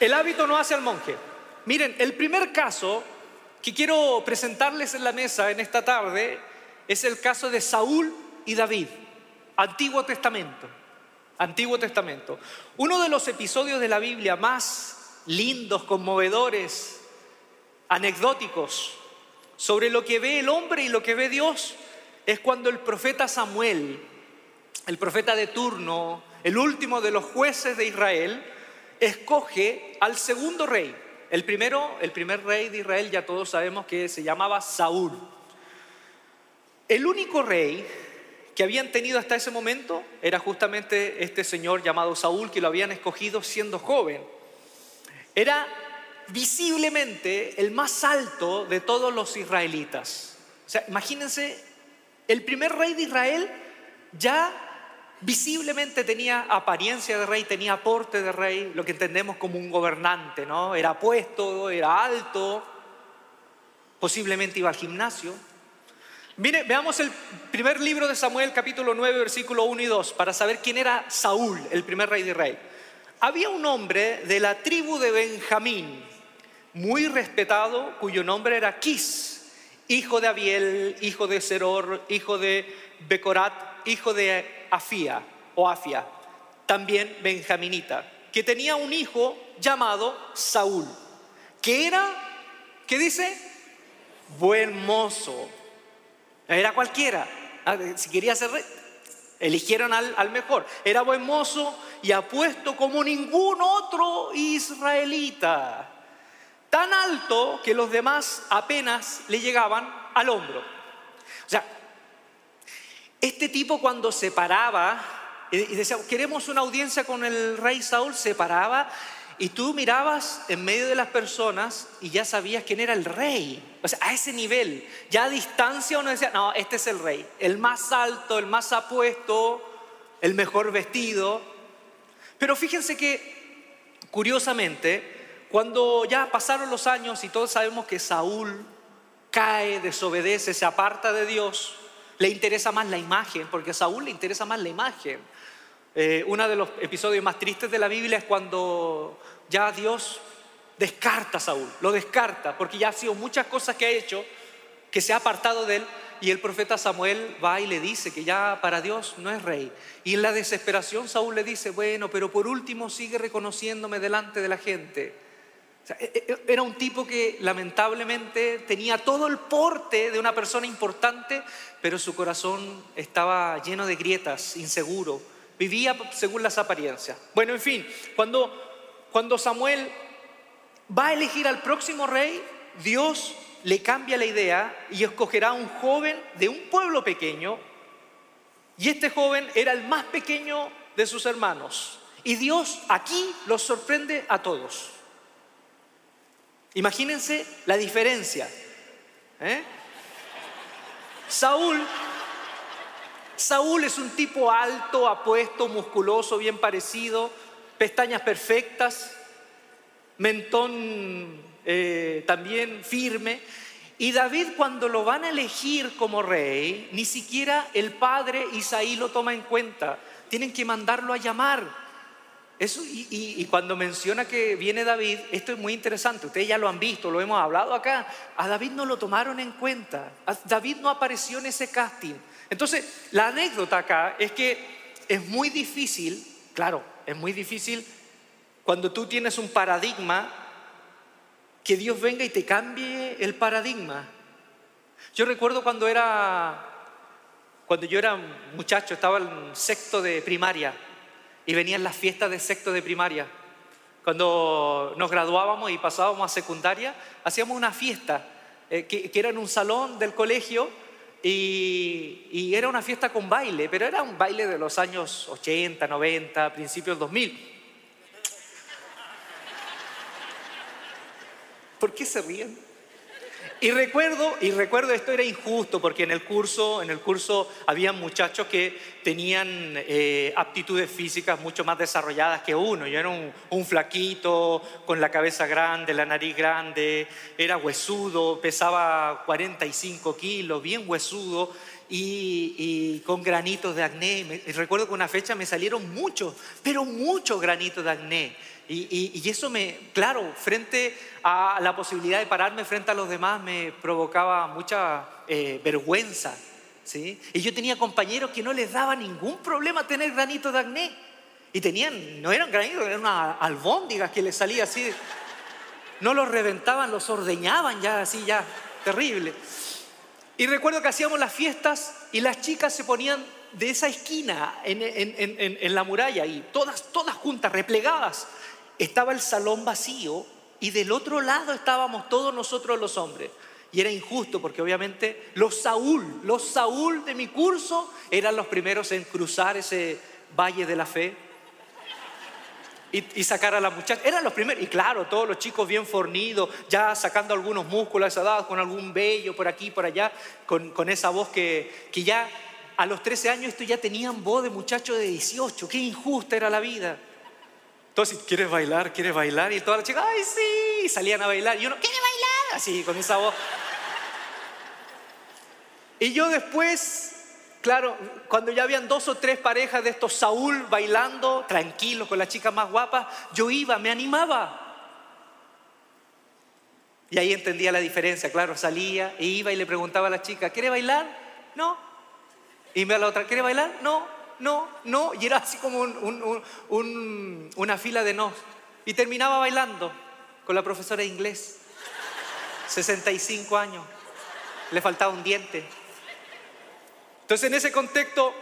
El hábito no hace al monje. Miren, el primer caso que quiero presentarles en la mesa en esta tarde es el caso de Saúl y David, Antiguo Testamento. Antiguo Testamento. Uno de los episodios de la Biblia más lindos, conmovedores, anecdóticos sobre lo que ve el hombre y lo que ve Dios es cuando el profeta Samuel, el profeta de turno, el último de los jueces de Israel, escoge al segundo rey. El primero, el primer rey de Israel, ya todos sabemos que se llamaba Saúl. El único rey que habían tenido hasta ese momento era justamente este señor llamado Saúl, que lo habían escogido siendo joven. Era visiblemente el más alto de todos los israelitas. O sea, imagínense, el primer rey de Israel ya visiblemente tenía apariencia de rey, tenía aporte de rey, lo que entendemos como un gobernante, ¿no? Era puesto, era alto, posiblemente iba al gimnasio. Mire, veamos el primer libro de Samuel, capítulo 9, versículo 1 y 2, para saber quién era Saúl, el primer rey de Israel. Había un hombre de la tribu de Benjamín, muy respetado, cuyo nombre era Quis, hijo de Abiel, hijo de Seror, hijo de Becorat, hijo de Afía o Afia, también benjaminita, que tenía un hijo llamado Saúl, que era, ¿qué dice? Buen mozo. Era cualquiera. Ah, si quería ser rey, eligieron al, al mejor. Era buen mozo y apuesto como ningún otro israelita. Tan alto que los demás apenas le llegaban al hombro. O sea, este tipo cuando se paraba y decía, queremos una audiencia con el rey Saúl, se paraba y tú mirabas en medio de las personas y ya sabías quién era el rey. O sea, a ese nivel, ya a distancia uno decía, no, este es el rey, el más alto, el más apuesto, el mejor vestido. Pero fíjense que, curiosamente, cuando ya pasaron los años y todos sabemos que Saúl cae, desobedece, se aparta de Dios, le interesa más la imagen, porque a Saúl le interesa más la imagen. Eh, uno de los episodios más tristes de la Biblia es cuando ya Dios descarta a Saúl, lo descarta, porque ya ha sido muchas cosas que ha hecho, que se ha apartado de él, y el profeta Samuel va y le dice que ya para Dios no es rey. Y en la desesperación Saúl le dice, bueno, pero por último sigue reconociéndome delante de la gente. E, e, era un tipo que lamentablemente tenía todo el porte de una persona importante, pero su corazón estaba lleno de grietas, inseguro. Vivía según las apariencias. Bueno, en fin, cuando, cuando Samuel va a elegir al próximo rey, Dios le cambia la idea y escogerá a un joven de un pueblo pequeño. Y este joven era el más pequeño de sus hermanos. Y Dios aquí los sorprende a todos. Imagínense la diferencia. ¿eh? Saúl, Saúl es un tipo alto, apuesto, musculoso, bien parecido, pestañas perfectas, mentón eh, también firme. Y David cuando lo van a elegir como rey, ni siquiera el padre Isaí lo toma en cuenta. Tienen que mandarlo a llamar. Y, cuando menciona que viene David, esto es muy interesante, ustedes ya lo han visto, lo hemos hablado acá, a David no lo tomaron en cuenta, David no apareció en ese casting. Entonces, la anécdota acá es que es muy difícil, claro, es muy difícil cuando tú tienes un paradigma, que Dios venga y te cambie el paradigma. Yo recuerdo cuando era, cuando yo era muchacho, estaba en sexto de primaria, y venían las fiestas de sexto de primaria. Cuando nos graduábamos y pasábamos a secundaria, hacíamos una fiesta eh, que, era en un salón del colegio y, era una fiesta con baile, pero era un baile de los años 80, 90, principios 2000. ¿Por qué se ríen? Y recuerdo, y recuerdo esto era injusto porque en el curso, en el curso había muchachos que tenían eh, aptitudes físicas mucho más desarrolladas que uno. Yo era un, un, flaquito, con la cabeza grande, la nariz grande, era huesudo, pesaba 45 kilos, bien huesudo. y, con granitos de acné. recuerdo que una fecha me salieron muchos, pero muchos granitos de acné. Y, eso me, claro, frente a la posibilidad de pararme frente a los demás me provocaba mucha eh, vergüenza. ¿sí? Y yo tenía compañeros que no les daba ningún problema tener granitos de acné. Y tenían, no eran granitos, eran unas albóndigas que les salía así. No los reventaban, los ordeñaban ya así, ya, terrible. Y recuerdo que hacíamos las fiestas y las chicas se ponían de esa esquina en, la muralla y todas, todas juntas, replegadas. Estaba el salón vacío y del otro lado estábamos todos nosotros los hombres. Y era injusto porque obviamente los Saúl, los Saúl de mi curso eran los primeros en cruzar ese valle de la fe y, sacar a la muchacha. Eran los primeros. Y claro, todos los chicos bien fornidos, ya sacando algunos músculos a esa edad, con algún vello por aquí, por allá, con, con esa voz que, que ya a los 13 años esto ya tenían voz de muchacho de 18. Qué injusta era la vida. Entonces, ¿quieres bailar? ¿Quieres bailar? Y todas las chicas, ¡ay, sí! salían a bailar. Y uno, ¿quiere bailar? Así, con esa voz. Y yo después Claro, cuando ya habían dos o tres parejas de estos Saúl bailando, tranquilo, con la chica más guapa, yo iba, me animaba. Y ahí entendía la diferencia, claro, salía e iba y le preguntaba a la chica, ¿quiere bailar? No. Y me a la otra, ¿quiere bailar? No, no, no. Y era así como una fila de no. Y terminaba bailando con la profesora de inglés. 65 años. Le faltaba un diente. Entonces en ese contexto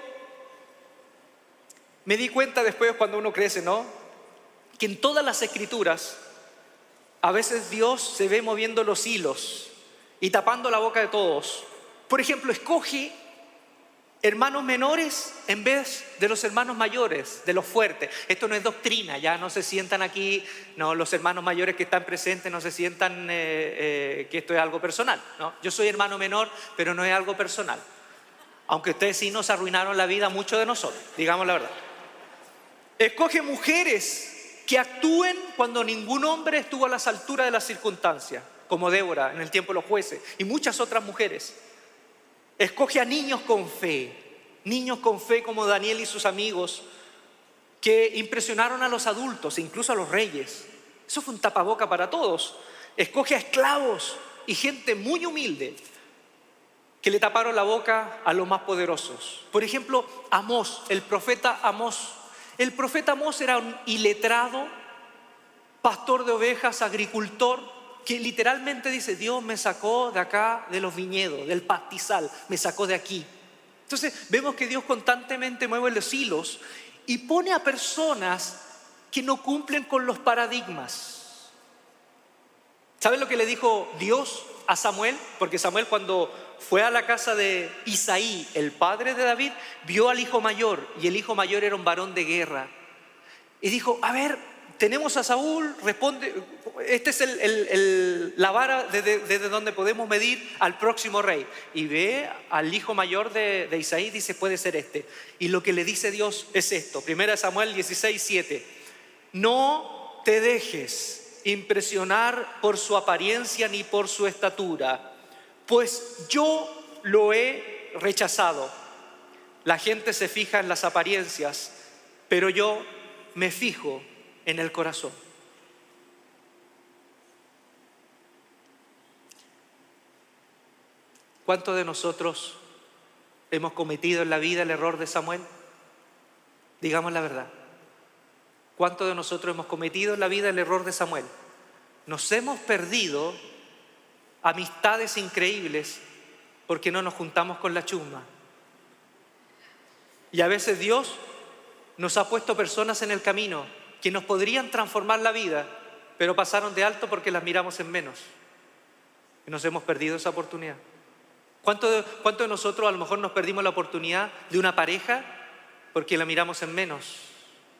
me di cuenta después cuando uno crece, ¿no? Que en todas las escrituras a veces Dios se ve moviendo los hilos y tapando la boca de todos. Por ejemplo, escoge hermanos menores en vez de los hermanos mayores, de los fuertes. Esto no es doctrina, ya no se sientan aquí, no, los hermanos mayores que están presentes no se sientan eh, eh, que esto es algo personal. ¿no? Yo soy hermano menor, pero no es algo personal aunque ustedes sí nos arruinaron la vida mucho de nosotros, digamos la verdad. Escoge mujeres que actúen cuando ningún hombre estuvo a las alturas de las circunstancias, como Débora en el tiempo de los jueces y muchas otras mujeres. Escoge a niños con fe, niños con fe como Daniel y sus amigos, que impresionaron a los adultos incluso a los reyes. Eso fue un tapaboca para todos. Escoge a esclavos y gente muy humilde que le taparon la boca a los más poderosos. Por ejemplo, Amós, el profeta Amós. El profeta Amós era un iletrado, pastor de ovejas, agricultor, que literalmente dice, Dios me sacó de acá, de los viñedos, del pastizal, me sacó de aquí. Entonces vemos que Dios constantemente mueve los hilos y pone a personas que no cumplen con los paradigmas. ¿Saben lo que le dijo Dios a Samuel? Porque Samuel cuando fue a la casa de Isaí, el padre de David, vio al hijo mayor y el hijo mayor era un varón de guerra. Y dijo, a ver, tenemos a Saúl, responde, esta es la vara desde, donde podemos medir al próximo rey. Y ve al hijo mayor de, de, Isaí, dice, puede ser este. Y lo que le dice Dios es esto, 1 Samuel 16, 7. No te dejes impresionar por su apariencia ni por su estatura pues yo lo he rechazado. La gente se fija en las apariencias, pero yo me fijo en el corazón. ¿Cuántos de nosotros hemos cometido en la vida el error de Samuel? Digamos la verdad. ¿Cuántos de nosotros hemos cometido en la vida el error de Samuel? Nos hemos perdido amistades increíbles porque no nos juntamos con la chusma. Y a veces Dios nos ha puesto personas en el camino que nos podrían transformar la vida, pero pasaron de alto porque las miramos en menos. Y nos hemos perdido esa oportunidad. ¿Cuánto de, ¿Cuánto nosotros a lo mejor nos perdimos la oportunidad de una pareja porque la miramos en menos?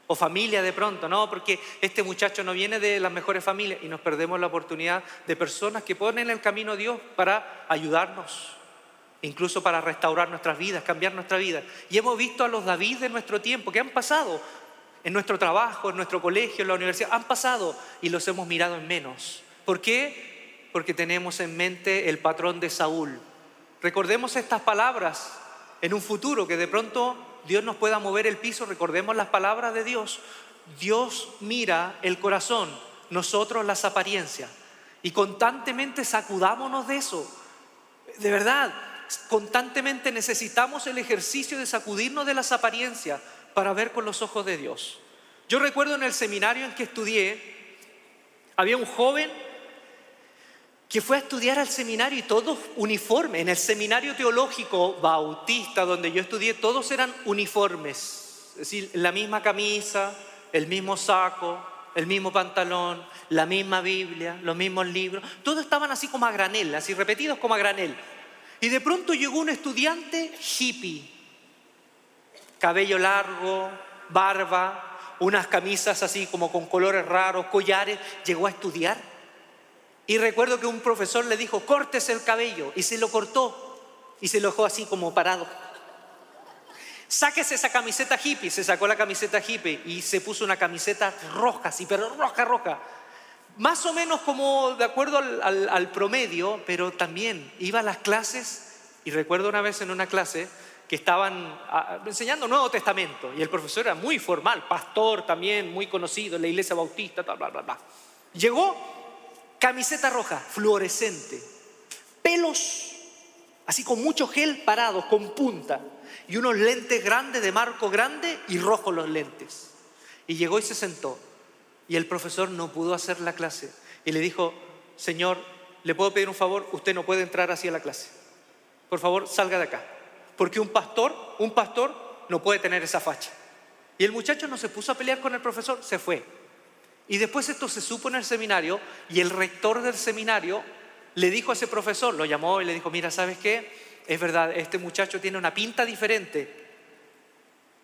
o familia de pronto, no, porque este muchacho no viene de las mejores familias y nos perdemos la oportunidad de personas que ponen el camino a Dios para ayudarnos, incluso para restaurar nuestras vidas, cambiar nuestra vida. Y hemos visto a los David de nuestro tiempo que han pasado en nuestro trabajo, en nuestro colegio, en la universidad, han pasado y los hemos mirado en menos. ¿Por qué? Porque tenemos en mente el patrón de Saúl. Recordemos estas palabras en un futuro que de pronto Dios nos pueda mover el piso, recordemos las palabras de Dios. Dios mira el corazón, nosotros las apariencias. Y constantemente sacudámonos de eso. De verdad, constantemente necesitamos el ejercicio de sacudirnos de las apariencias para ver con los ojos de Dios. Yo recuerdo en el seminario en que estudié, había un joven que fue a estudiar al seminario y todos uniformes. En el seminario teológico bautista donde yo estudié, todos eran uniformes. Es decir, la misma camisa, el mismo saco, el mismo pantalón, la misma Biblia, los mismos libros. Todos estaban así como a granel, así repetidos como a granel. Y de pronto llegó un estudiante hippie, cabello largo, barba, unas camisas así como con colores raros, collares, llegó a estudiar. Y recuerdo que un profesor le dijo, cortes el cabello, y se lo cortó, y se lo dejó así como parado. Sáquese esa camiseta hippie, se sacó la camiseta hippie y se puso una camiseta roja, sí, pero roja, roja más o menos como de acuerdo al, promedio, pero también iba a las clases y recuerdo una vez en una clase que estaban ah, enseñando Nuevo Testamento y el profesor era muy formal, pastor también, muy conocido en la iglesia bautista, bla, bla, bla. Llegó camiseta roja, fluorescente, pelos así con mucho gel parados, con punta, y unos lentes grandes de marco grande y rojos los lentes. Y llegó y se sentó. Y el profesor no pudo hacer la clase. Y le dijo, Señor, ¿le puedo pedir un favor? Usted no puede entrar así a la clase. Por favor, salga de acá. Porque un pastor, un pastor no puede tener esa facha. Y el muchacho no se puso a pelear con el profesor, se fue. Y después esto se supo en el seminario y el rector del seminario le dijo a ese profesor, lo llamó y le dijo, mira, ¿sabes qué? Es verdad, este muchacho tiene una pinta diferente,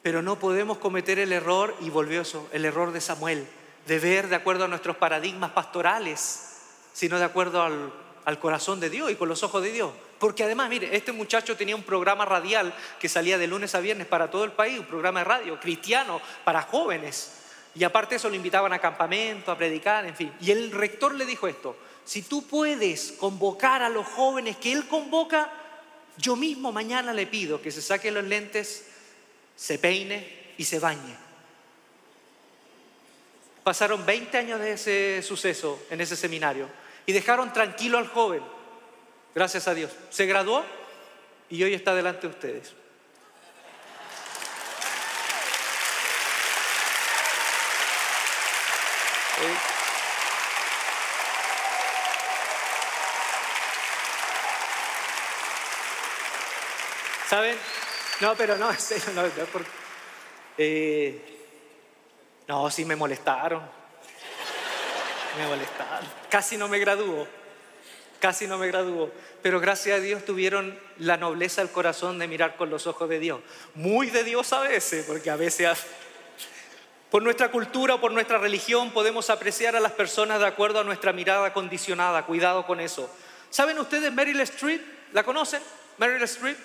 pero no podemos cometer el error, y volvió eso, el error de Samuel de ver de acuerdo a nuestros paradigmas pastorales, sino de acuerdo al, al corazón de Dios y con los ojos de Dios. Porque además, mire, este muchacho tenía un programa radial que salía de lunes a viernes para todo el país, un programa de radio cristiano para jóvenes. Y aparte eso lo invitaban a campamento, a predicar, en fin. Y el rector le dijo esto, si tú puedes convocar a los jóvenes que él convoca, yo mismo mañana le pido que se saque los lentes, se peine y se bañe. Pasaron 20 años de ese suceso en ese seminario y dejaron tranquilo al joven. Gracias a Dios. Se graduó y hoy está delante de ustedes. ¿Saben? No, pero no, serio, no, porque, eh, no, sí me molestaron. Me molestaron. Casi no me graduó. Casi no me graduó. Pero gracias a Dios tuvieron la nobleza del corazón de mirar con los ojos de Dios. Muy de Dios a veces, porque a veces por nuestra cultura o por nuestra religión podemos apreciar a las personas de acuerdo a nuestra mirada condicionada. Cuidado con eso. ¿Saben ustedes Meryl Streep? ¿La conocen? Meryl Streep.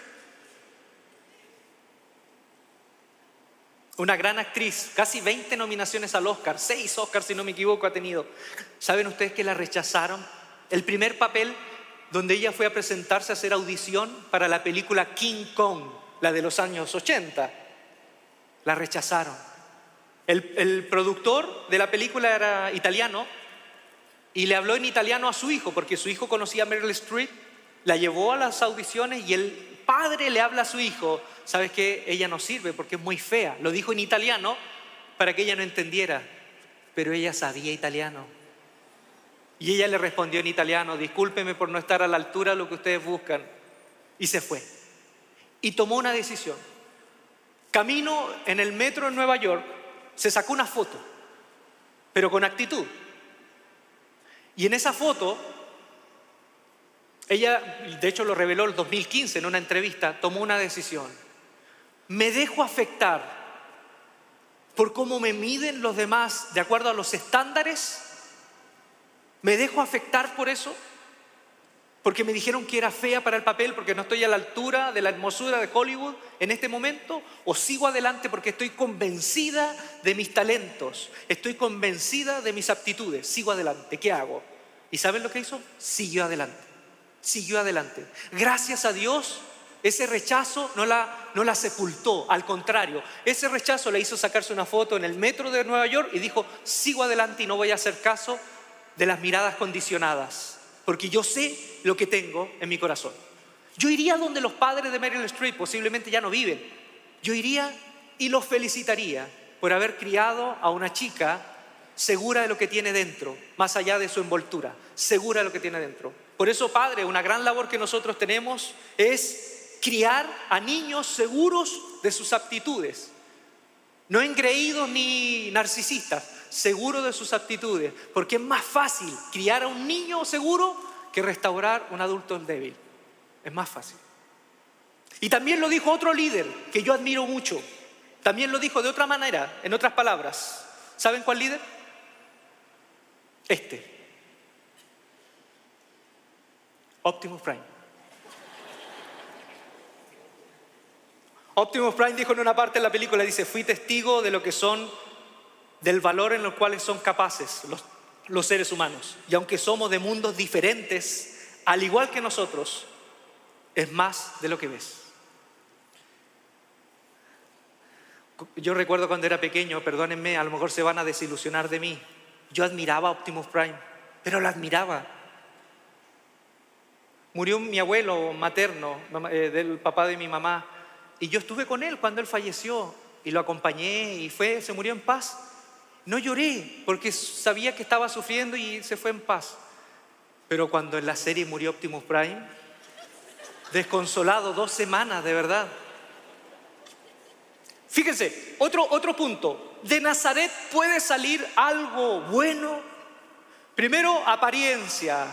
Una gran actriz, casi 20 nominaciones al Oscar, 6 Oscars si no me equivoco ha tenido. ¿Saben ustedes que la rechazaron? El primer papel donde ella fue a presentarse a hacer audición para la película King Kong, la de los años 80. La rechazaron. El, el productor de la película era italiano y le habló en italiano a su hijo, porque su hijo conocía a Meryl Streep, la llevó a las audiciones y él padre le habla a su hijo, ¿sabes qué? Ella no sirve porque es muy fea. Lo dijo en italiano para que ella no entendiera, pero ella sabía italiano. Y ella le respondió en italiano, discúlpeme por no estar a la altura de lo que ustedes buscan. Y se fue. Y tomó una decisión. Camino en el metro en Nueva York, se sacó una foto, pero con actitud. Y en esa foto ella, de hecho lo reveló el 2015 en una entrevista, tomó una decisión. Me dejo afectar por cómo me miden los demás de acuerdo a los estándares. Me dejo afectar por eso. Porque me dijeron que era fea para el papel, porque no estoy a la altura de la hermosura de Hollywood en este momento, o sigo adelante porque estoy convencida de mis talentos, estoy convencida de mis aptitudes, sigo adelante, ¿qué hago? ¿Y saben lo que hizo? Siguió adelante siguió adelante. Gracias a Dios, Ese rechazo no la, no la sepultó, al contrario, ese rechazo le hizo sacarse una foto en el metro de Nueva York y dijo, sigo adelante y no voy a hacer caso de las miradas condicionadas, porque yo sé lo que tengo en mi corazón. Yo iría donde los padres de Meryl Streep posiblemente ya no viven. Yo iría y los felicitaría por haber criado a una chica segura de lo que tiene dentro, más allá de su envoltura, segura de lo que tiene dentro. Por eso, Padre, una gran labor que nosotros tenemos es criar a niños seguros de sus aptitudes, no engreídos ni narcisistas, seguros de sus aptitudes, porque es más fácil criar a un niño seguro que restaurar un adulto débil. Es más fácil. Y también lo dijo otro líder que yo admiro mucho. También lo dijo de otra manera, en otras palabras. ¿Saben cuál líder? Este. Optimus Prime. Optimus Prime dijo en una parte de la película, dice, fui testigo de lo que son, del valor en los cuales son capaces los, seres humanos. Y aunque somos de mundos diferentes, al igual que nosotros, es más de lo que ves. Yo recuerdo cuando era pequeño, perdónenme, a lo mejor se van a desilusionar de mí. Yo admiraba Optimus Prime, pero lo admiraba. Murió mi abuelo materno, eh, del papá de mi mamá, y yo estuve con él cuando él falleció y lo acompañé y fue, se murió en paz. No lloré porque sabía que estaba sufriendo y se fue en paz. Pero cuando en la serie murió Optimus Prime, desconsolado dos semanas, de verdad. Fíjense, otro, otro punto. De Nazaret puede salir algo bueno. Primero, apariencia,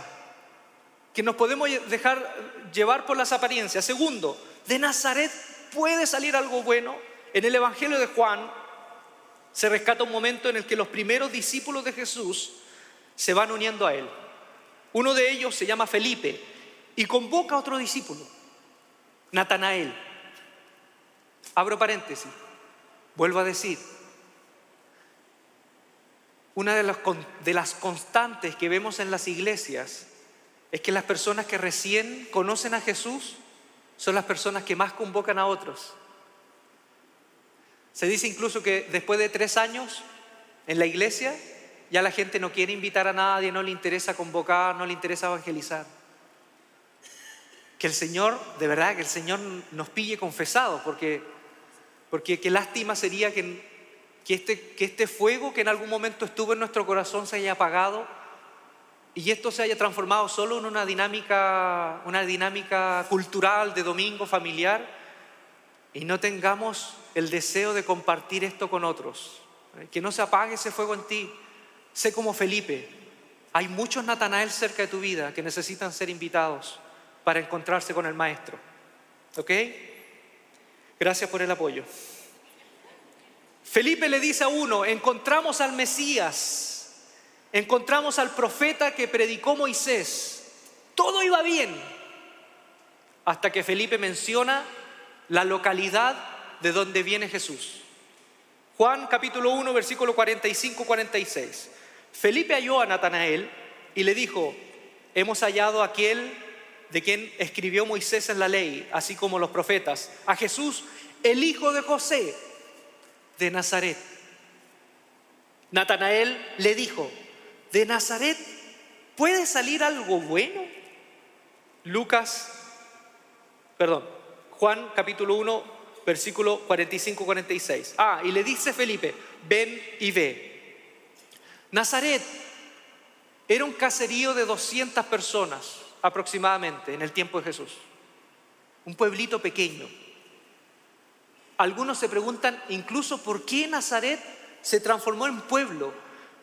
que nos podemos dejar llevar por las apariencias. Segundo, de Nazaret puede salir algo bueno. En el Evangelio de Juan se rescata un momento en el que los primeros discípulos de Jesús se van uniendo a él. Uno de ellos se llama Felipe y convoca a otro discípulo, Natanael. Abro paréntesis, vuelvo a decir, una de las, constantes que vemos en las iglesias es que las personas que recién conocen a Jesús son las personas que más convocan a otros. Se dice incluso que después de tres años en la iglesia, ya la gente no quiere invitar a nadie, no le interesa convocar, no le interesa evangelizar. Que el Señor, de verdad, que el Señor nos pille confesado, porque, porque qué lástima sería que, que, este, que este fuego que en algún momento estuvo en nuestro corazón se haya apagado y esto se haya transformado solo en una dinámica, una dinámica cultural de domingo familiar y no tengamos el deseo de compartir esto con otros. Que no se apague ese fuego en ti. Sé como Felipe. Hay muchos Natanael cerca de tu vida que necesitan ser invitados para encontrarse con el Maestro. ¿Ok? Gracias por el apoyo. Felipe le dice a uno, encontramos al Mesías encontramos al profeta que predicó Moisés. Todo iba bien hasta que Felipe menciona la localidad de donde viene Jesús. Juan capítulo 1, versículo 45-46. Felipe halló a Natanael y le dijo, hemos hallado a aquel de quien escribió Moisés en la ley, así como los profetas, a Jesús, el hijo de José de Nazaret. Natanael le dijo, ¿De Nazaret puede salir algo bueno? Lucas, perdón, Juan capítulo 1, versículo 45-46. Ah, y le dice Felipe, ven y ve. Nazaret era un caserío de 200 personas aproximadamente en el tiempo de Jesús. Un pueblito pequeño. Algunos se preguntan incluso por qué Nazaret se transformó en pueblo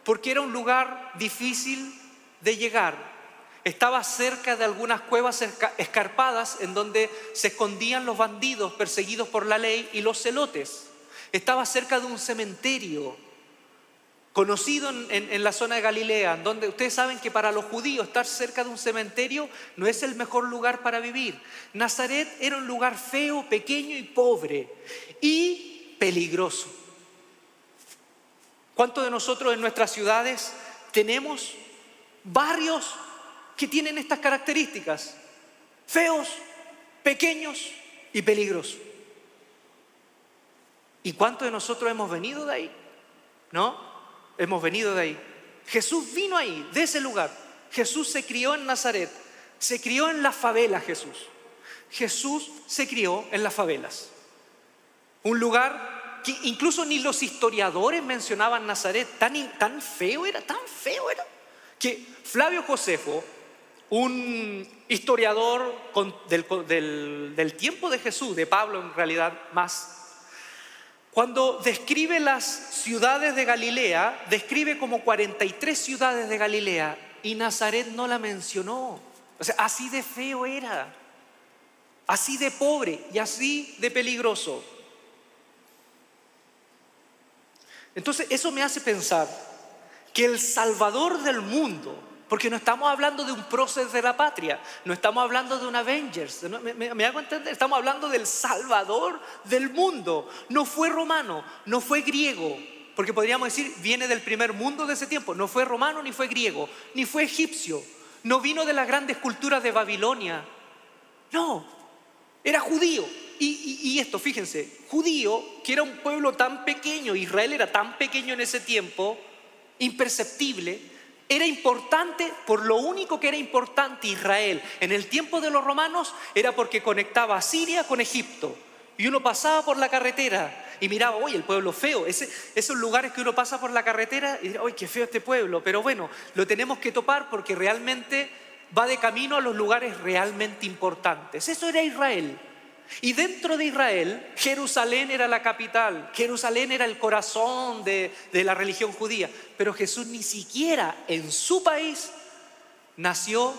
porque era un lugar difícil de llegar. Estaba cerca de algunas cuevas escarpadas en donde se escondían los bandidos perseguidos por la ley y los celotes. Estaba cerca de un cementerio conocido en, la zona de Galilea, donde ustedes saben que para los judíos estar cerca de un cementerio no es el mejor lugar para vivir. Nazaret era un lugar feo, pequeño y pobre y peligroso. ¿Cuántos de nosotros en nuestras ciudades tenemos barrios que tienen estas características? Feos, pequeños y peligroso. ¿Y cuántos de nosotros hemos venido de ahí? ¿No? Hemos venido de ahí. Jesús vino ahí, de ese lugar. Jesús se crió en Nazaret. Se crió en las favelas Jesús. Jesús se crió en las favelas. Un lugar que incluso ni los historiadores mencionaban Nazaret. Tan, tan feo era, tan feo era. Que Flavio Josefo, un historiador del, del tiempo de Jesús, de Pablo en realidad más cuando describe las ciudades de Galilea, describe como 43 ciudades de Galilea y Nazaret no la mencionó. O sea, así de feo era, así de pobre y así de peligroso. Entonces, eso me hace pensar que el Salvador del mundo, porque no estamos hablando de un prócer de la patria, no estamos hablando de un Avengers, ¿me, hago entender? Estamos hablando del Salvador del mundo. No fue romano, no fue griego, porque podríamos decir, viene del primer mundo de ese tiempo. No fue romano, ni fue griego, ni fue egipcio, no vino de las grandes culturas de Babilonia. No, era judío. Y, esto, fíjense, judío, que era un pueblo tan pequeño, Israel era tan pequeño en ese tiempo, imperceptible, era importante, por lo único que era importante Israel en el tiempo de los romanos era porque conectaba a Siria con Egipto. Y uno pasaba por la carretera y miraba, oye, el pueblo feo, esos lugares que uno pasa por la carretera y dice, oye, qué feo este pueblo, pero bueno, lo tenemos que topar porque realmente va de camino a los lugares realmente importantes. Eso era Israel. Y dentro de Israel, Jerusalén era la capital, Jerusalén era el corazón de, la religión judía, pero Jesús ni siquiera en su país nació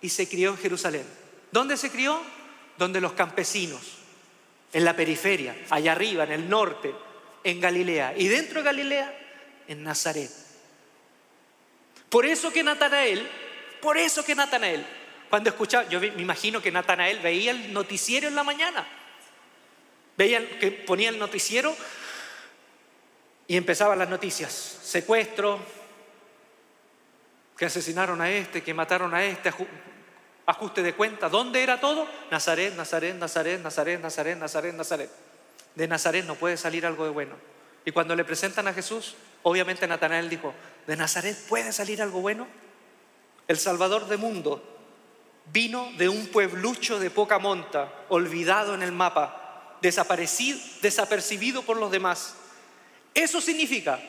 y se crió en Jerusalén. ¿Dónde se crió? Donde los campesinos, en la periferia, allá arriba, en el norte, en Galilea. Y dentro de Galilea, en Nazaret. Por eso que Natanael, por eso que Natanael cuando escuchaba, yo me imagino que Natanael veía el noticiero en la mañana. Veía que ponía el noticiero y empezaban las noticias. Secuestro, que asesinaron a este, que mataron a este, ajuste de cuenta. ¿Dónde era todo? Nazaret, Nazaret, Nazaret, Nazaret, Nazaret, Nazaret, Nazaret. De Nazaret no puede salir algo de bueno. Y cuando le presentan a Jesús, obviamente Natanael dijo, ¿de Nazaret puede salir algo bueno? El Salvador del mundo Vino de un pueblucho de poca monta, olvidado en el mapa, desaparecido, desapercibido por los demás. Eso significa,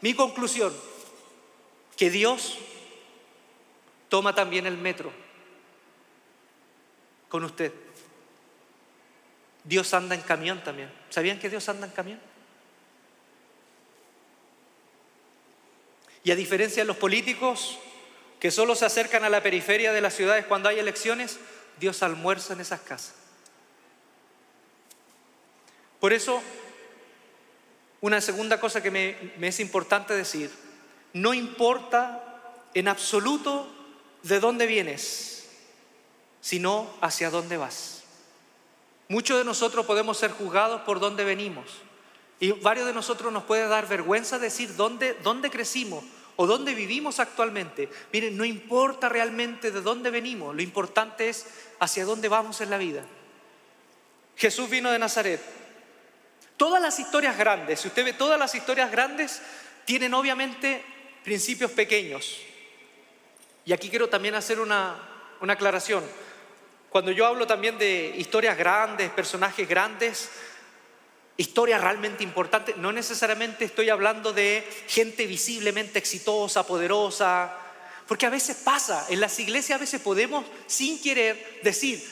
mi conclusión, que Dios toma también el metro con usted. Dios anda en camión también. ¿Sabían que Dios anda en camión? Y a diferencia de los políticos, que solo se acercan a la periferia de las ciudades cuando hay elecciones, Dios almuerza en esas casas. Por eso, una segunda cosa que me, es importante decir, no importa en absoluto de dónde vienes, sino hacia dónde vas. Muchos de nosotros podemos ser juzgados por dónde venimos. Y varios de nosotros nos puede dar vergüenza decir dónde, dónde crecimos, o dónde vivimos actualmente. Miren, no importa realmente de dónde venimos, lo importante es hacia dónde vamos en la vida. Jesús vino de Nazaret. Todas las historias grandes, si usted ve todas las historias grandes, tienen obviamente principios pequeños. Y aquí quiero también hacer una, una aclaración. Cuando yo hablo también de historias grandes, personajes grandes, historia realmente importante, no necesariamente estoy hablando de gente visiblemente exitosa, poderosa, porque a veces pasa, en las iglesias a veces podemos sin querer decir,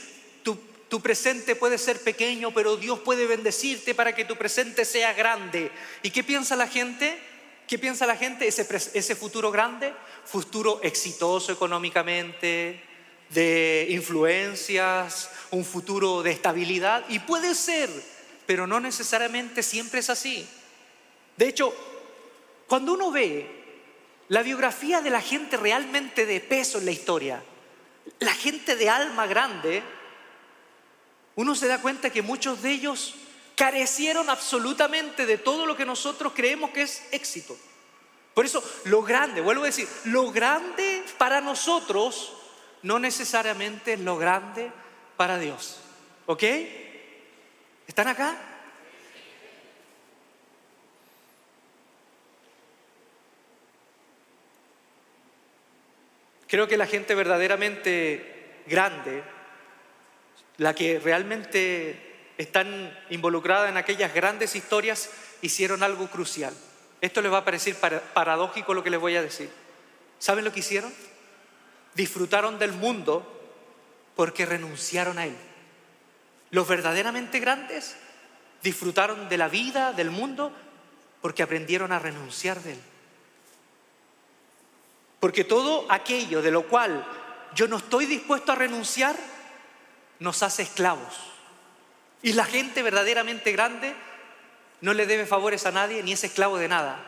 tu, presente puede ser pequeño, pero Dios puede bendecirte para que tu presente sea grande. ¿Y qué piensa la gente? ¿Qué piensa la gente? Ese futuro grande, futuro exitoso económicamente, de influencias, un futuro de estabilidad, y puede ser pero no necesariamente siempre es así. De hecho, cuando uno ve la biografía de la gente realmente de peso en la historia, la gente de alma grande, uno se da cuenta que muchos de ellos carecieron absolutamente de todo lo que nosotros creemos que es éxito. Por eso, lo grande, vuelvo a decir, lo grande para nosotros no necesariamente es lo grande para Dios. ¿Ok? ¿Están acá? Creo que la gente verdaderamente grande, la que realmente están involucrada en aquellas grandes historias, hicieron algo crucial. Esto les va a parecer paradójico lo que les voy a decir. ¿Saben lo que hicieron? Disfrutaron del mundo porque renunciaron a él. Los verdaderamente grandes disfrutaron de la vida, del mundo, porque aprendieron a renunciar de él. Porque todo aquello de lo cual yo no estoy dispuesto a renunciar nos hace esclavos. Y la gente verdaderamente grande no le debe favores a nadie ni es esclavo de nada.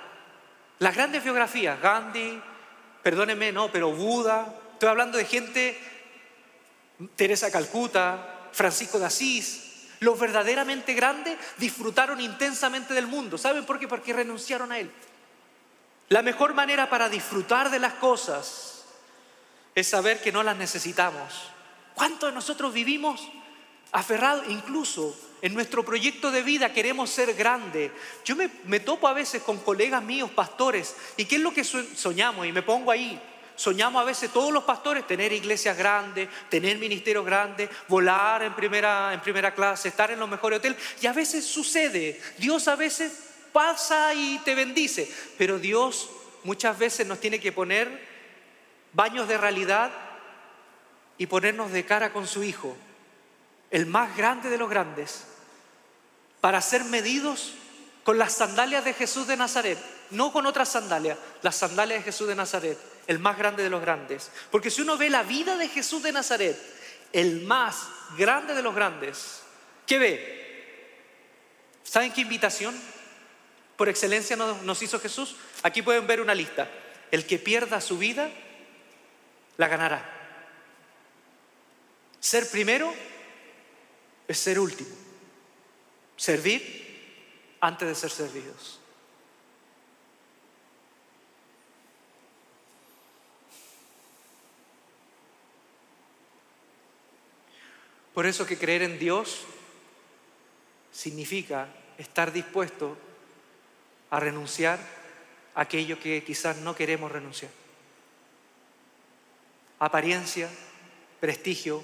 Las grandes biografías, Gandhi, perdónenme, no, pero Buda, estoy hablando de gente, Teresa Calcuta, Francisco de Asís, los verdaderamente grandes disfrutaron intensamente del mundo. ¿Saben por qué? Porque renunciaron a él. La mejor manera para disfrutar de las cosas es saber que no las necesitamos. ¿Cuántos de nosotros vivimos aferrados? Incluso en nuestro proyecto de vida queremos ser grandes. Yo me, topo a veces con colegas míos, pastores, y ¿qué es lo que soñamos? Y me pongo ahí. Soñamos a veces todos los pastores tener iglesias grandes, tener ministerios grandes, volar en primera, en primera clase, estar en los mejores hoteles. Y a veces sucede. Dios a veces pasa y te bendice. Pero Dios muchas veces nos tiene que poner baños de realidad y ponernos de cara con su Hijo, el más grande de los grandes, para ser medidos con las sandalias de Jesús de Nazaret, no con otras sandalias, las sandalias de Jesús de Nazaret, el más grande de los grandes. Porque si uno ve la vida de Jesús de Nazaret, el más grande de los grandes, ¿qué ve? ¿Saben qué invitación? por excelencia nos hizo Jesús. Aquí pueden ver una lista. El que pierda su vida, la ganará. Ser primero es ser último. Servir antes de ser servidos. Por eso que creer en Dios significa estar dispuesto a renunciar a aquello que quizás no queremos renunciar. Apariencia, prestigio,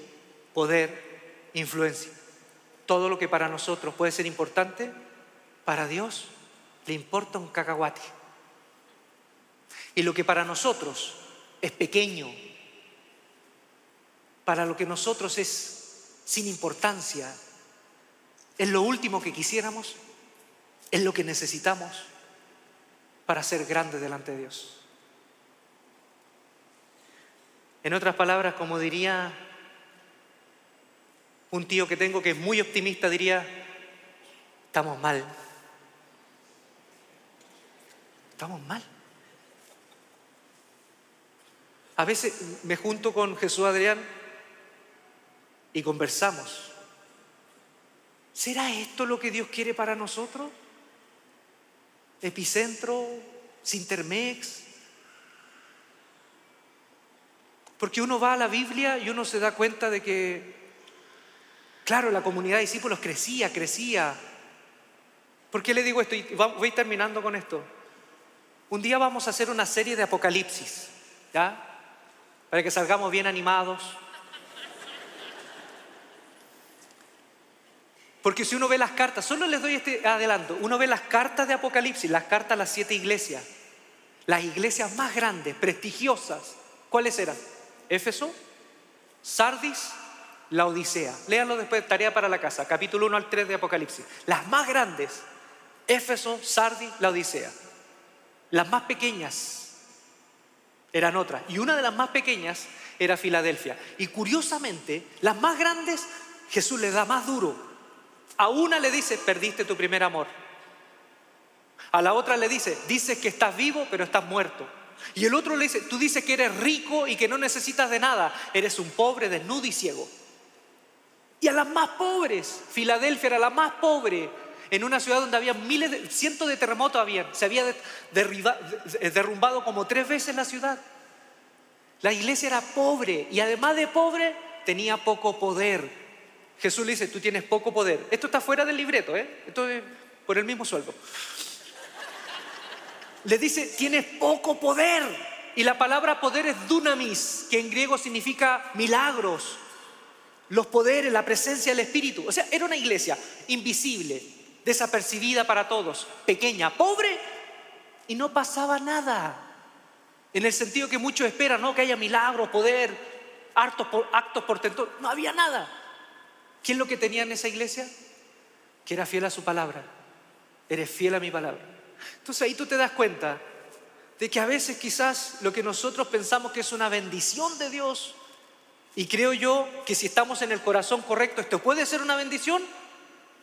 poder, influencia. Todo lo que para nosotros puede ser importante, para Dios le importa un cacahuate. Y lo que para nosotros es pequeño, para lo que nosotros es sin importancia, es lo último que quisiéramos, es lo que necesitamos para ser grande delante de Dios. En otras palabras, como diría un tío que tengo que es muy optimista, diría, estamos mal. Estamos mal. A veces me junto con Jesús Adrián y conversamos. ¿Será esto lo que Dios quiere para nosotros? Epicentro, Sintermex. Porque uno va a la Biblia y uno se da cuenta de que, claro, la comunidad de discípulos crecía, crecía. ¿Por qué le digo esto? Y voy terminando con esto. Un día vamos a hacer una serie de Apocalipsis, ¿ya? Para que salgamos bien animados, Porque si uno ve las cartas, solo les doy este adelanto, uno ve las cartas de Apocalipsis, las cartas a las siete iglesias, las iglesias más grandes, prestigiosas, ¿cuáles eran? Éfeso, Sardis, la Odisea. Léanlo después, tarea para la casa, capítulo 1 al 3 de Apocalipsis. Las más grandes, Éfeso, Sardis, la Odisea. Las más pequeñas eran otras. Y una de las más pequeñas era Filadelfia. Y curiosamente, las más grandes, Jesús les da más duro a una le dice, perdiste tu primer amor. A la otra le dice, dices que estás vivo, pero estás muerto. Y el otro le dice, tú dices que eres rico y que no necesitas de nada. Eres un pobre, desnudo y ciego. Y a las más pobres, Filadelfia era la más pobre, en una ciudad donde había miles, de, cientos de terremotos había, se había derrumbado como tres veces la ciudad. La iglesia era pobre y además de pobre tenía poco poder. Jesús le dice, tú tienes poco poder. Esto está fuera del libreto, ¿eh? Esto es por el mismo sueldo. Le dice, tienes poco poder. Y la palabra poder es dunamis, que en griego significa milagros, los poderes, la presencia del Espíritu. O sea, era una iglesia invisible, desapercibida para todos, pequeña, pobre, y no pasaba nada. En el sentido que muchos esperan, ¿no? Que haya milagros, poder, actos, actos portentosos. No había nada. ¿Qué es lo que tenía en esa iglesia? Que era fiel a su palabra. Eres fiel a mi palabra. Entonces ahí tú te das cuenta de que a veces quizás lo que nosotros pensamos que es una bendición de Dios, y creo yo que si estamos en el corazón correcto, esto puede ser una bendición,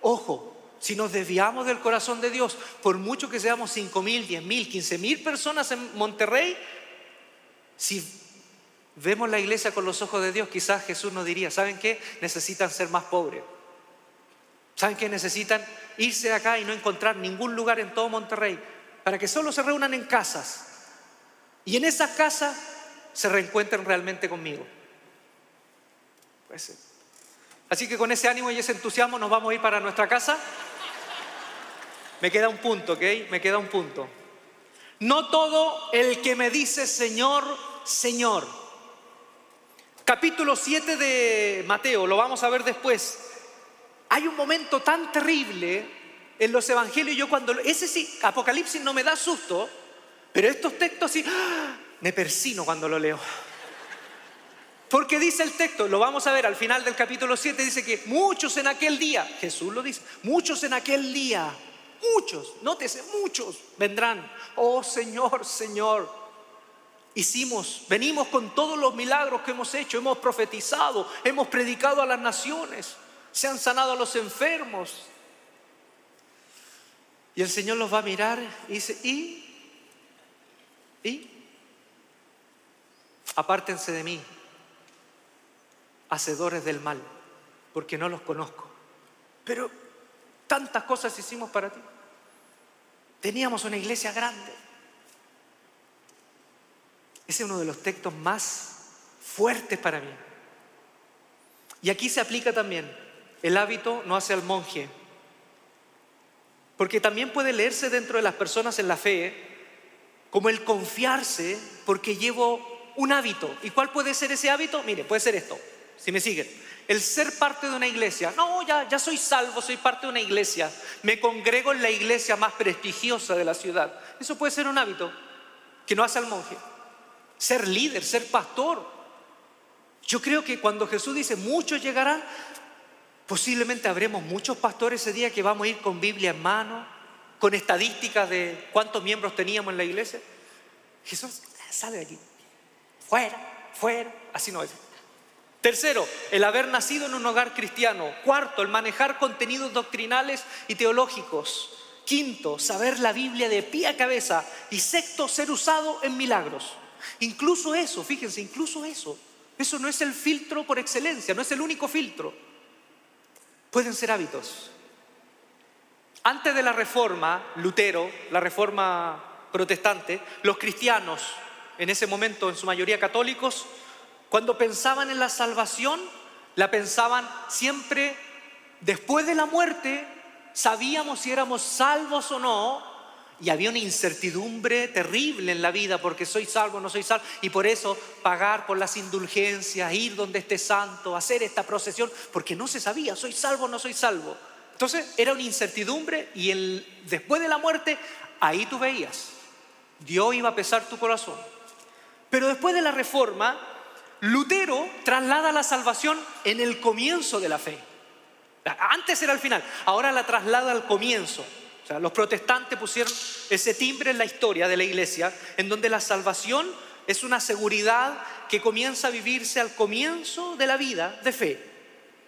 ojo, si nos desviamos del corazón de Dios, por mucho que seamos 5 mil, 10 mil, 15 mil personas en Monterrey, si vemos la iglesia con los ojos de Dios, quizás Jesús nos diría, ¿saben qué? Necesitan ser más pobres. ¿Saben qué? Necesitan irse acá y no encontrar ningún lugar en todo Monterrey para que solo se reúnan en casas. Y en esas casas se reencuentren realmente conmigo. Así que con ese ánimo y ese entusiasmo nos vamos a ir para nuestra casa. Me queda un punto, ¿ok? Me queda un punto. No todo el que me dice Señor, Señor. Capítulo 7 de Mateo, lo vamos a ver después. Hay un momento tan terrible en los evangelios, yo cuando, ese sí, Apocalipsis no me da susto, pero estos textos sí, ¡ah! me persino cuando lo leo. Porque dice el texto, lo vamos a ver al final del capítulo 7, dice que muchos en aquel día, Jesús lo dice, muchos en aquel día Muchos, nótese, muchos vendrán. Oh Señor, Señor, hicimos, venimos con todos los milagros que hemos hecho, hemos profetizado, hemos predicado a las naciones, se han sanado a los enfermos. Y el Señor los va a mirar y dice, ¿y? ¿Y? Apártense de mí, hacedores del mal, porque no los conozco. Pero Tantas cosas hicimos para ti. Teníamos una iglesia grande. Ese es uno de los textos más fuertes para mí. Y aquí se aplica también, el hábito no hace al monje. Porque también puede leerse dentro de las personas en la fe como el confiarse porque llevo un hábito. ¿Y cuál puede ser ese hábito? Mire, puede ser esto, si me siguen el ser parte de una iglesia. No, ya, ya soy salvo, soy parte de una iglesia. Me congrego en la iglesia más prestigiosa de la ciudad. Eso puede ser un hábito que no hace al monje. Ser líder, ser pastor. Yo creo que cuando Jesús dice muchos llegarán, posiblemente habremos muchos pastores ese día que vamos a ir con Biblia en mano, con estadísticas de cuántos miembros teníamos en la iglesia. Jesús sale de aquí. Fuera, fuera. Así no es. Tercero, el haber nacido en un hogar cristiano. Cuarto, el manejar contenidos doctrinales y teológicos. Quinto, saber la Biblia de pie a cabeza. Y sexto, ser usado en milagros. Incluso eso, fíjense, incluso eso. Eso no es el filtro por excelencia, no es el único filtro. Pueden ser hábitos. Antes de la reforma, Lutero, la reforma protestante, los cristianos, en ese momento en su mayoría católicos, cuando pensaban en la salvación, la pensaban siempre después de la muerte, sabíamos si éramos salvos o no, y había una incertidumbre terrible en la vida porque soy salvo no soy salvo, y por eso pagar por las indulgencias, ir donde esté santo, hacer esta procesión, porque no se sabía, soy salvo no soy salvo. Entonces era una incertidumbre y el, después de la muerte, ahí tú veías, Dios iba a pesar tu corazón. Pero después de la reforma, Lutero traslada la salvación en el comienzo de la fe. Antes era el final, ahora la traslada al comienzo. Los protestantes pusieron ese timbre en la historia de la iglesia, en donde la salvación es una seguridad que comienza a vivirse al comienzo de la vida de fe.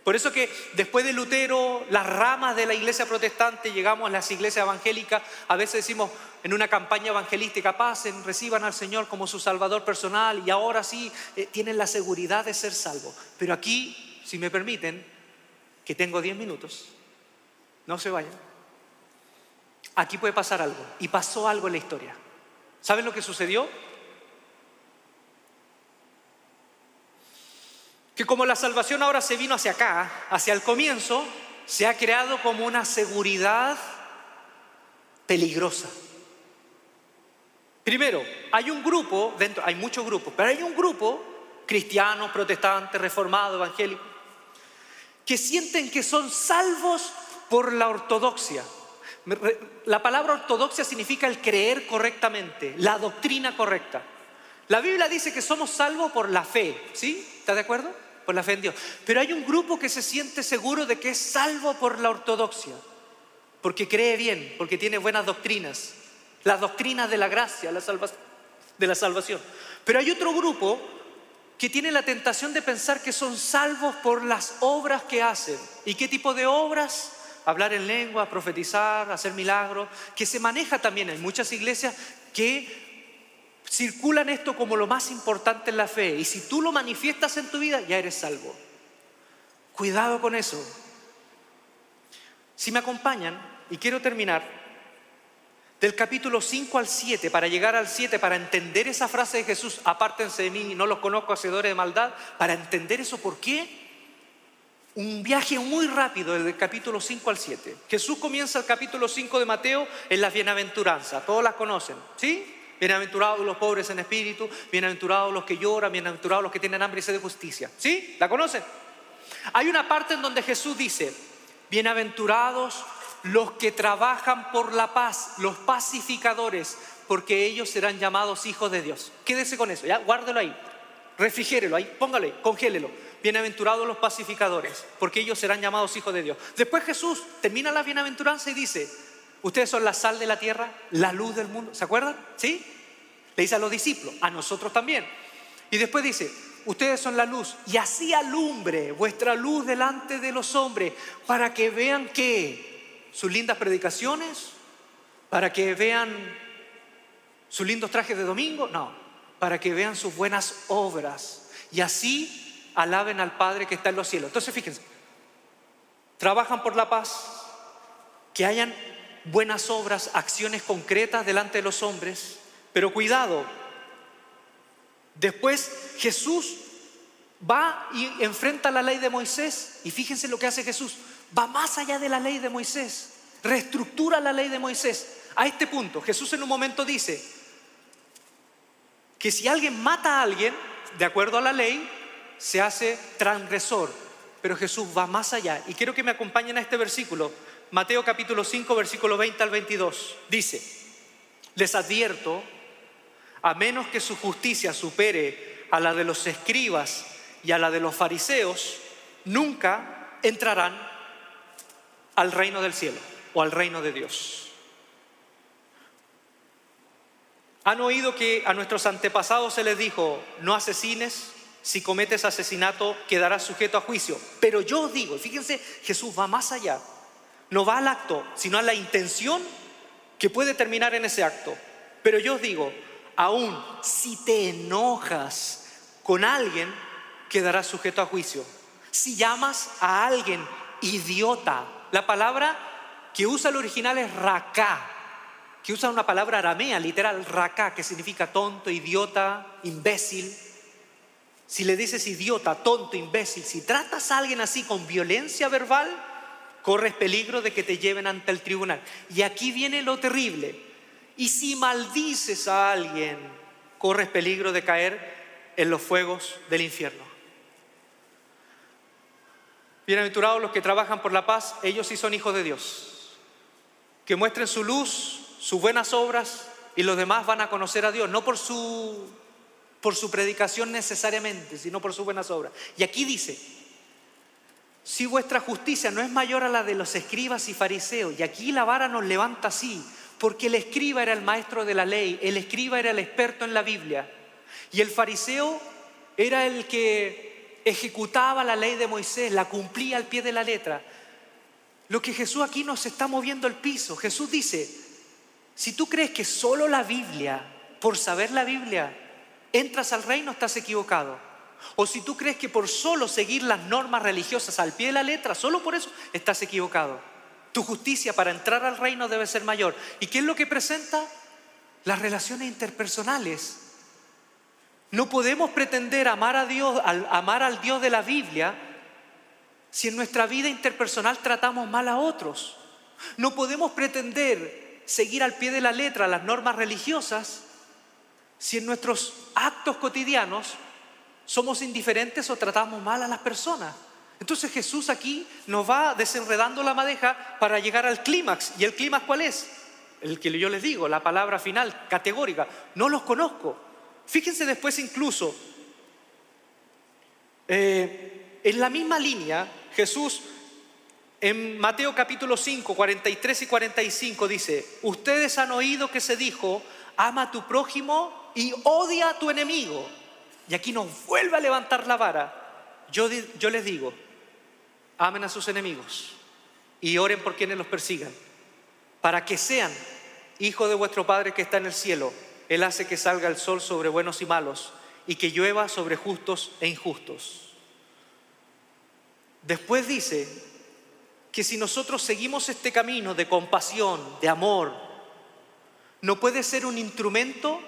Por eso que después de Lutero, las ramas de la iglesia protestante, llegamos a las iglesias evangélicas, a veces decimos en una campaña evangelística, pasen, reciban al Señor como su Salvador personal y ahora sí eh, tienen la seguridad de ser salvos. Pero aquí, si me permiten, que tengo 10 minutos, no se vayan. Aquí puede pasar algo, y pasó algo en la historia. ¿Saben lo que sucedió? que como la salvación ahora se vino hacia acá, hacia el comienzo, se ha creado como una seguridad peligrosa. Primero, hay un grupo, dentro, hay muchos grupos, pero hay un grupo, cristianos, protestantes, reformados, evangélicos, que sienten que son salvos por la ortodoxia. La palabra ortodoxia significa el creer correctamente, la doctrina correcta. La Biblia dice que somos salvos por la fe, ¿sí? ¿Está de acuerdo? Por la fe en Dios. Pero hay un grupo que se siente seguro de que es salvo por la ortodoxia, porque cree bien, porque tiene buenas doctrinas, las doctrinas de la gracia, de la salvación. Pero hay otro grupo que tiene la tentación de pensar que son salvos por las obras que hacen. ¿Y qué tipo de obras? Hablar en lengua, profetizar, hacer milagros, que se maneja también en muchas iglesias que circulan esto como lo más importante en la fe. Y si tú lo manifiestas en tu vida, ya eres salvo. Cuidado con eso. Si me acompañan, y quiero terminar, del capítulo 5 al 7, para llegar al 7, para entender esa frase de Jesús, apártense de mí, no los conozco hacedores de maldad, para entender eso, ¿por qué? Un viaje muy rápido desde el capítulo 5 al 7. Jesús comienza el capítulo 5 de Mateo en las bienaventuranzas, todos las conocen, ¿sí? Bienaventurados los pobres en espíritu, bienaventurados los que lloran, bienaventurados los que tienen hambre y sed de justicia. ¿Sí? ¿La conocen? Hay una parte en donde Jesús dice, bienaventurados los que trabajan por la paz, los pacificadores, porque ellos serán llamados hijos de Dios. Quédese con eso, ya, guárdelo ahí, refrigérelo ahí, póngalo ahí, congélelo. Bienaventurados los pacificadores, porque ellos serán llamados hijos de Dios. Después Jesús termina la bienaventuranza y dice, Ustedes son la sal de la tierra, la luz del mundo. ¿Se acuerdan? ¿Sí? Le dice a los discípulos, a nosotros también. Y después dice, ustedes son la luz y así alumbre vuestra luz delante de los hombres para que vean que sus lindas predicaciones, para que vean sus lindos trajes de domingo, no, para que vean sus buenas obras y así alaben al Padre que está en los cielos. Entonces fíjense, trabajan por la paz, que hayan buenas obras, acciones concretas delante de los hombres, pero cuidado, después Jesús va y enfrenta la ley de Moisés y fíjense lo que hace Jesús, va más allá de la ley de Moisés, reestructura la ley de Moisés. A este punto, Jesús en un momento dice que si alguien mata a alguien, de acuerdo a la ley, se hace transgresor. Pero Jesús va más allá. Y quiero que me acompañen a este versículo Mateo capítulo 5, versículo 20 al 22. Dice, les advierto, a menos que su justicia supere a la de los escribas y a la de los fariseos, nunca entrarán al reino del cielo o al reino de Dios. Han oído que a nuestros antepasados se les dijo, no asesines, si cometes asesinato quedarás sujeto a juicio. Pero yo os digo, fíjense, Jesús va más allá no va al acto, sino a la intención que puede terminar en ese acto. Pero yo os digo, aún si te enojas con alguien, quedarás sujeto a juicio. Si llamas a alguien idiota, la palabra que usa el original es raká, que usa una palabra aramea, literal, raká, que significa tonto, idiota, imbécil. Si le dices idiota, tonto, imbécil, si tratas a alguien así con violencia verbal, corres peligro de que te lleven ante el tribunal. Y aquí viene lo terrible. Y si maldices a alguien, corres peligro de caer en los fuegos del infierno. Bienaventurados los que trabajan por la paz, ellos sí son hijos de Dios. Que muestren su luz, sus buenas obras y los demás van a conocer a Dios, no por su por su predicación necesariamente, sino por sus buenas obras. Y aquí dice, si vuestra justicia no es mayor a la de los escribas y fariseos, y aquí la vara nos levanta así, porque el escriba era el maestro de la ley, el escriba era el experto en la Biblia, y el fariseo era el que ejecutaba la ley de Moisés, la cumplía al pie de la letra. Lo que Jesús aquí nos está moviendo el piso. Jesús dice, si tú crees que solo la Biblia, por saber la Biblia, entras al reino, estás equivocado. O si tú crees que por solo seguir las normas religiosas al pie de la letra, solo por eso estás equivocado. Tu justicia para entrar al reino debe ser mayor. ¿Y qué es lo que presenta? Las relaciones interpersonales. No podemos pretender amar a Dios, amar al Dios de la Biblia, si en nuestra vida interpersonal tratamos mal a otros. No podemos pretender seguir al pie de la letra las normas religiosas si en nuestros actos cotidianos somos indiferentes o tratamos mal a las personas. Entonces Jesús aquí nos va desenredando la madeja para llegar al clímax. ¿Y el clímax cuál es? El que yo les digo, la palabra final, categórica. No los conozco. Fíjense después incluso, eh, en la misma línea, Jesús en Mateo capítulo 5, 43 y 45 dice, ustedes han oído que se dijo, ama a tu prójimo y odia a tu enemigo. Y aquí nos vuelve a levantar la vara. Yo, yo les digo, amen a sus enemigos y oren por quienes los persigan, para que sean hijos de vuestro Padre que está en el cielo. Él hace que salga el sol sobre buenos y malos y que llueva sobre justos e injustos. Después dice, que si nosotros seguimos este camino de compasión, de amor, no puede ser un instrumento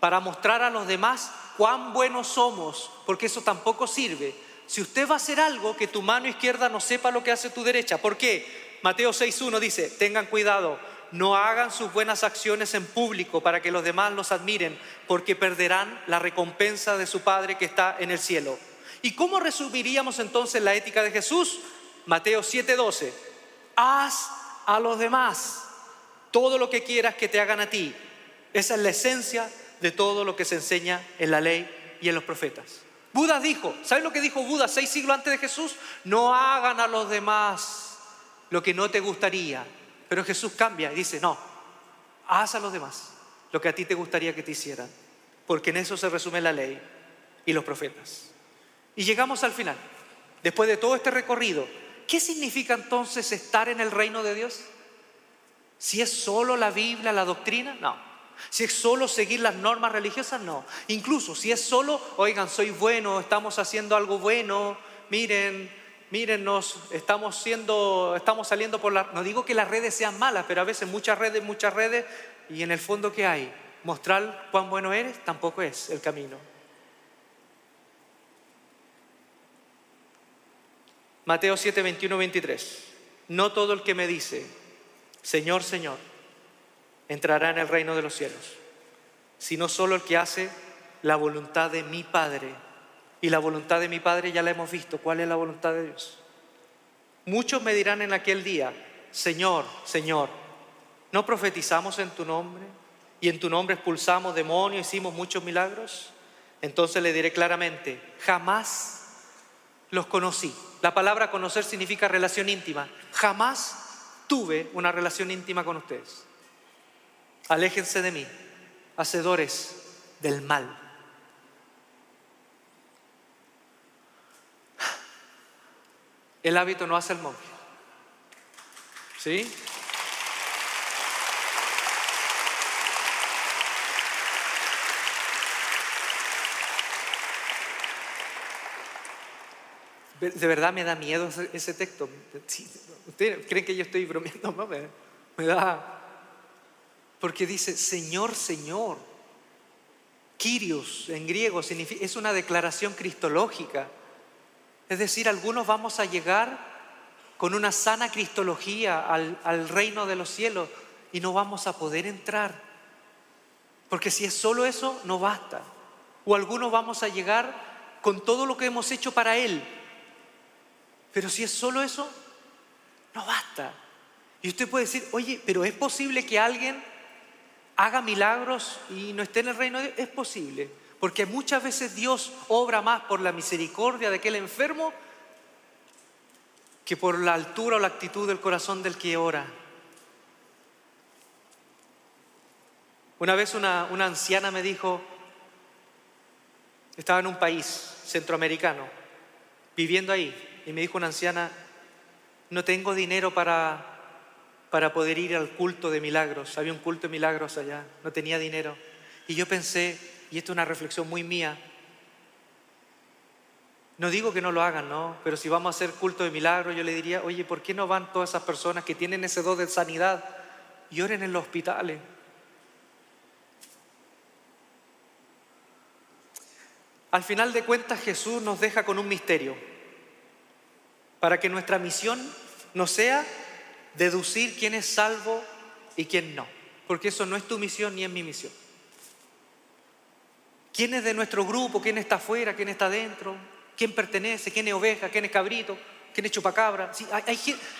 para mostrar a los demás cuán buenos somos, porque eso tampoco sirve. Si usted va a hacer algo, que tu mano izquierda no sepa lo que hace tu derecha. ¿Por qué? Mateo 6.1 dice, tengan cuidado, no hagan sus buenas acciones en público para que los demás los admiren, porque perderán la recompensa de su Padre que está en el cielo. ¿Y cómo resumiríamos entonces la ética de Jesús? Mateo 7:12, haz a los demás todo lo que quieras que te hagan a ti. Esa es la esencia de todo lo que se enseña en la ley y en los profetas. Buda dijo, ¿sabes lo que dijo Buda seis siglos antes de Jesús? No hagan a los demás lo que no te gustaría. Pero Jesús cambia y dice, no, haz a los demás lo que a ti te gustaría que te hicieran. Porque en eso se resume la ley y los profetas. Y llegamos al final. Después de todo este recorrido, ¿Qué significa entonces estar en el reino de Dios? Si es solo la Biblia, la doctrina, no. Si es solo seguir las normas religiosas, no. Incluso si es solo, oigan, soy bueno, estamos haciendo algo bueno, miren, mírennos, estamos siendo, estamos saliendo por la. No digo que las redes sean malas, pero a veces muchas redes, muchas redes, y en el fondo, ¿qué hay? Mostrar cuán bueno eres tampoco es el camino. Mateo 7, 21, 23. No todo el que me dice, Señor, Señor, entrará en el reino de los cielos, sino solo el que hace la voluntad de mi Padre. Y la voluntad de mi Padre ya la hemos visto. ¿Cuál es la voluntad de Dios? Muchos me dirán en aquel día, Señor, Señor, ¿no profetizamos en tu nombre? Y en tu nombre expulsamos demonios, hicimos muchos milagros. Entonces le diré claramente, jamás los conocí. La palabra conocer significa relación íntima. Jamás tuve una relación íntima con ustedes. Aléjense de mí, hacedores del mal. El hábito no hace el monje. ¿Sí? De verdad me da miedo ese, texto. ¿Ustedes creen que yo estoy bromeando? No, me, da. Porque dice, Señor, Señor. Kyrios en griego es una declaración cristológica. Es decir, algunos vamos a llegar con una sana cristología al, al reino de los cielos y no vamos a poder entrar. Porque si es solo eso, no basta. O algunos vamos a llegar con todo lo que hemos hecho para Él, pero si es solo eso, no basta. Y usted puede decir, oye, pero es posible que alguien haga milagros y no esté en el reino. Es posible, porque muchas veces Dios obra más por la misericordia de aquel enfermo que por la altura o la actitud del corazón del que ora. Una vez una, una anciana me dijo, estaba en un país centroamericano, viviendo ahí, y me dijo una anciana, no tengo dinero para, para poder ir al culto de milagros. Había un culto de milagros allá, no tenía dinero. Y yo pensé, y esto es una reflexión muy mía, no digo que no lo hagan, ¿no? Pero si vamos a hacer culto de milagros, yo le diría, oye, ¿por qué no van todas esas personas que tienen ese don de sanidad y oren en los hospitales? Al final de cuentas Jesús nos deja con un misterio para que nuestra misión no sea deducir quién es salvo y quién no, porque eso no es tu misión ni es mi misión. ¿Quién es de nuestro grupo? ¿Quién está afuera? ¿Quién está dentro? ¿Quién pertenece? ¿Quién es oveja? ¿Quién es cabrito? ¿Quién es chupacabra?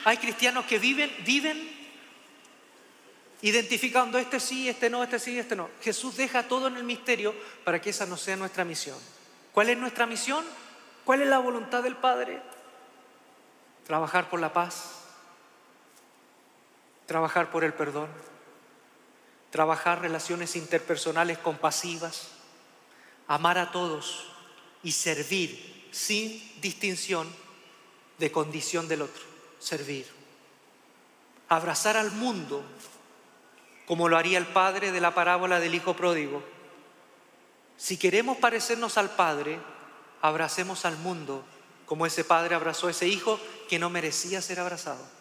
Hay cristianos que viven, viven identificando este sí, este no, este sí, este no. Jesús deja todo en el misterio para que esa no sea nuestra misión. ¿Cuál es nuestra misión? ¿Cuál es la voluntad del Padre? Trabajar por la paz, trabajar por el perdón, trabajar relaciones interpersonales compasivas, amar a todos y servir sin distinción de condición del otro, servir. Abrazar al mundo como lo haría el padre de la parábola del hijo pródigo. Si queremos parecernos al Padre, abracemos al mundo como ese Padre abrazó a ese hijo que no merecía ser abrazado.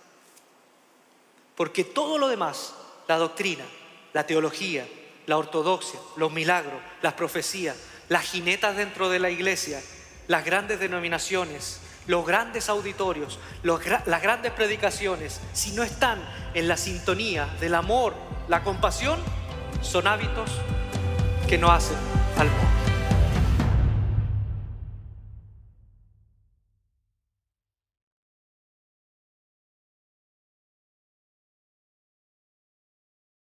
Porque todo lo demás, la doctrina, la teología, la ortodoxia, los milagros, las profecías, las jinetas dentro de la iglesia, las grandes denominaciones, los grandes auditorios, las grandes predicaciones, si no están en la sintonía del amor la compasión son hábitos que no hacen al mundo.